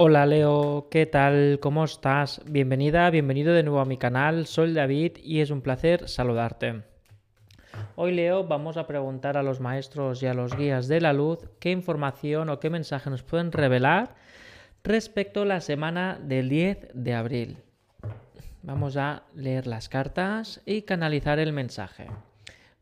Hola Leo, ¿qué tal? ¿Cómo estás? Bienvenida, bienvenido de nuevo a mi canal, soy David y es un placer saludarte. Hoy Leo vamos a preguntar a los maestros y a los guías de la luz qué información o qué mensaje nos pueden revelar respecto a la semana del 10 de abril. Vamos a leer las cartas y canalizar el mensaje.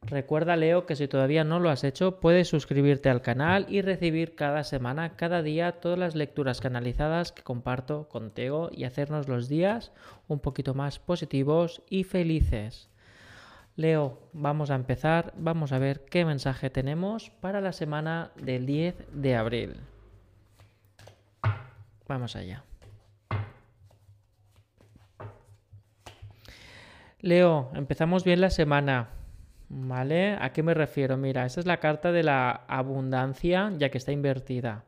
Recuerda, Leo, que si todavía no lo has hecho, puedes suscribirte al canal y recibir cada semana, cada día, todas las lecturas canalizadas que comparto contigo y hacernos los días un poquito más positivos y felices. Leo, vamos a empezar, vamos a ver qué mensaje tenemos para la semana del 10 de abril. Vamos allá. Leo, empezamos bien la semana. ¿Vale? ¿A qué me refiero? Mira, esta es la carta de la abundancia ya que está invertida.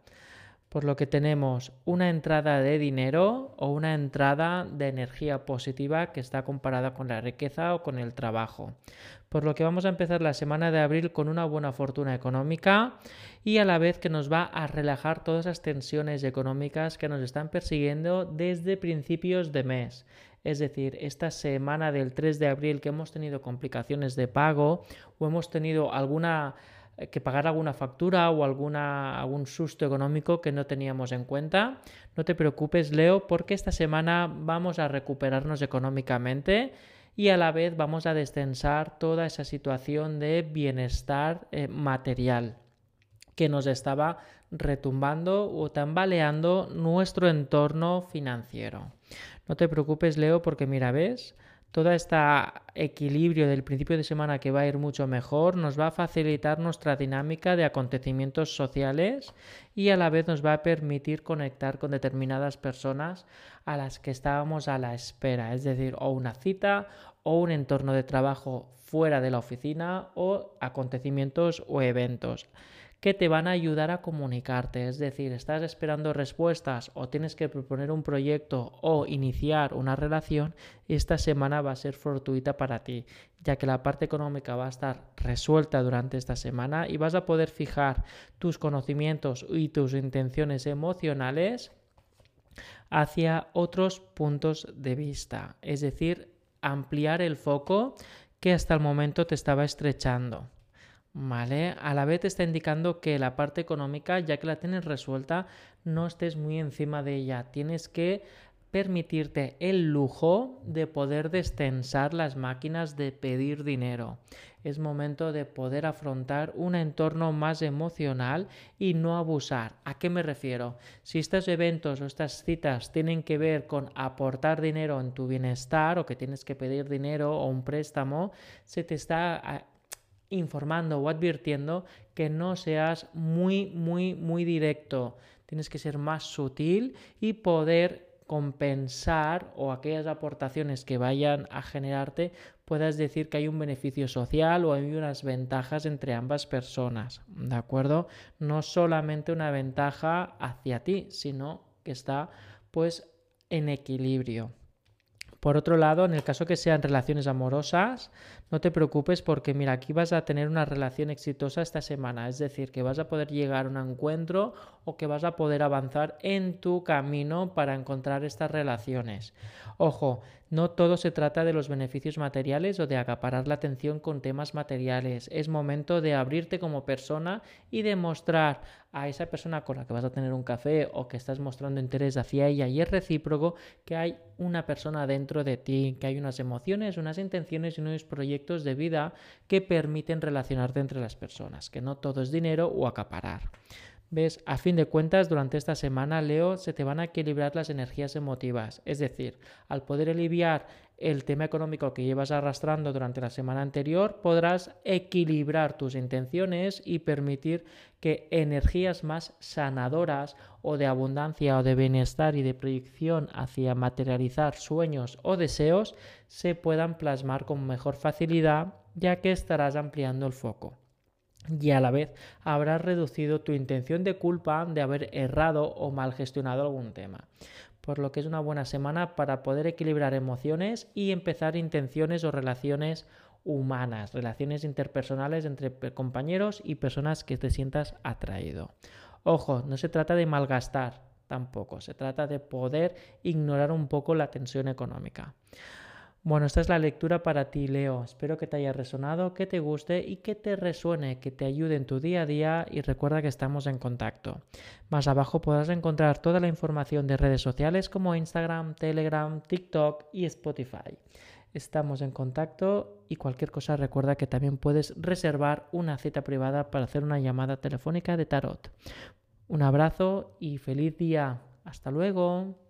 Por lo que tenemos una entrada de dinero o una entrada de energía positiva que está comparada con la riqueza o con el trabajo. Por lo que vamos a empezar la semana de abril con una buena fortuna económica y a la vez que nos va a relajar todas las tensiones económicas que nos están persiguiendo desde principios de mes. Es decir, esta semana del 3 de abril que hemos tenido complicaciones de pago o hemos tenido alguna eh, que pagar alguna factura o alguna, algún susto económico que no teníamos en cuenta. No te preocupes, Leo, porque esta semana vamos a recuperarnos económicamente y a la vez vamos a descensar toda esa situación de bienestar eh, material que nos estaba retumbando o tambaleando nuestro entorno financiero. No te preocupes, Leo, porque mira, ves, todo este equilibrio del principio de semana que va a ir mucho mejor nos va a facilitar nuestra dinámica de acontecimientos sociales y a la vez nos va a permitir conectar con determinadas personas a las que estábamos a la espera, es decir, o una cita o un entorno de trabajo fuera de la oficina o acontecimientos o eventos que te van a ayudar a comunicarte. Es decir, estás esperando respuestas o tienes que proponer un proyecto o iniciar una relación, esta semana va a ser fortuita para ti, ya que la parte económica va a estar resuelta durante esta semana y vas a poder fijar tus conocimientos y tus intenciones emocionales hacia otros puntos de vista. Es decir, ampliar el foco que hasta el momento te estaba estrechando. ¿Vale? A la vez te está indicando que la parte económica, ya que la tienes resuelta, no estés muy encima de ella. Tienes que permitirte el lujo de poder destensar las máquinas de pedir dinero. Es momento de poder afrontar un entorno más emocional y no abusar. ¿A qué me refiero? Si estos eventos o estas citas tienen que ver con aportar dinero en tu bienestar o que tienes que pedir dinero o un préstamo, se te está informando o advirtiendo que no seas muy, muy, muy directo. Tienes que ser más sutil y poder compensar o aquellas aportaciones que vayan a generarte puedas decir que hay un beneficio social o hay unas ventajas entre ambas personas, ¿de acuerdo? No solamente una ventaja hacia ti, sino que está pues en equilibrio. Por otro lado, en el caso que sean relaciones amorosas, no te preocupes porque mira, aquí vas a tener una relación exitosa esta semana, es decir, que vas a poder llegar a un encuentro o que vas a poder avanzar en tu camino para encontrar estas relaciones. Ojo, no todo se trata de los beneficios materiales o de acaparar la atención con temas materiales. Es momento de abrirte como persona y demostrar a esa persona con la que vas a tener un café o que estás mostrando interés hacia ella y es recíproco que hay una persona dentro de ti, que hay unas emociones, unas intenciones y unos de vida que permiten relacionarte entre las personas, que no todo es dinero o acaparar. ¿Ves? A fin de cuentas, durante esta semana, Leo, se te van a equilibrar las energías emotivas. Es decir, al poder aliviar el tema económico que llevas arrastrando durante la semana anterior, podrás equilibrar tus intenciones y permitir que energías más sanadoras o de abundancia o de bienestar y de proyección hacia materializar sueños o deseos se puedan plasmar con mejor facilidad, ya que estarás ampliando el foco y a la vez habrás reducido tu intención de culpa de haber errado o mal gestionado algún tema. Por lo que es una buena semana para poder equilibrar emociones y empezar intenciones o relaciones humanas, relaciones interpersonales entre compañeros y personas que te sientas atraído. Ojo, no se trata de malgastar, tampoco. Se trata de poder ignorar un poco la tensión económica. Bueno, esta es la lectura para ti, Leo. Espero que te haya resonado, que te guste y que te resuene, que te ayude en tu día a día y recuerda que estamos en contacto. Más abajo podrás encontrar toda la información de redes sociales como Instagram, Telegram, TikTok y Spotify. Estamos en contacto y cualquier cosa recuerda que también puedes reservar una cita privada para hacer una llamada telefónica de tarot. Un abrazo y feliz día. Hasta luego.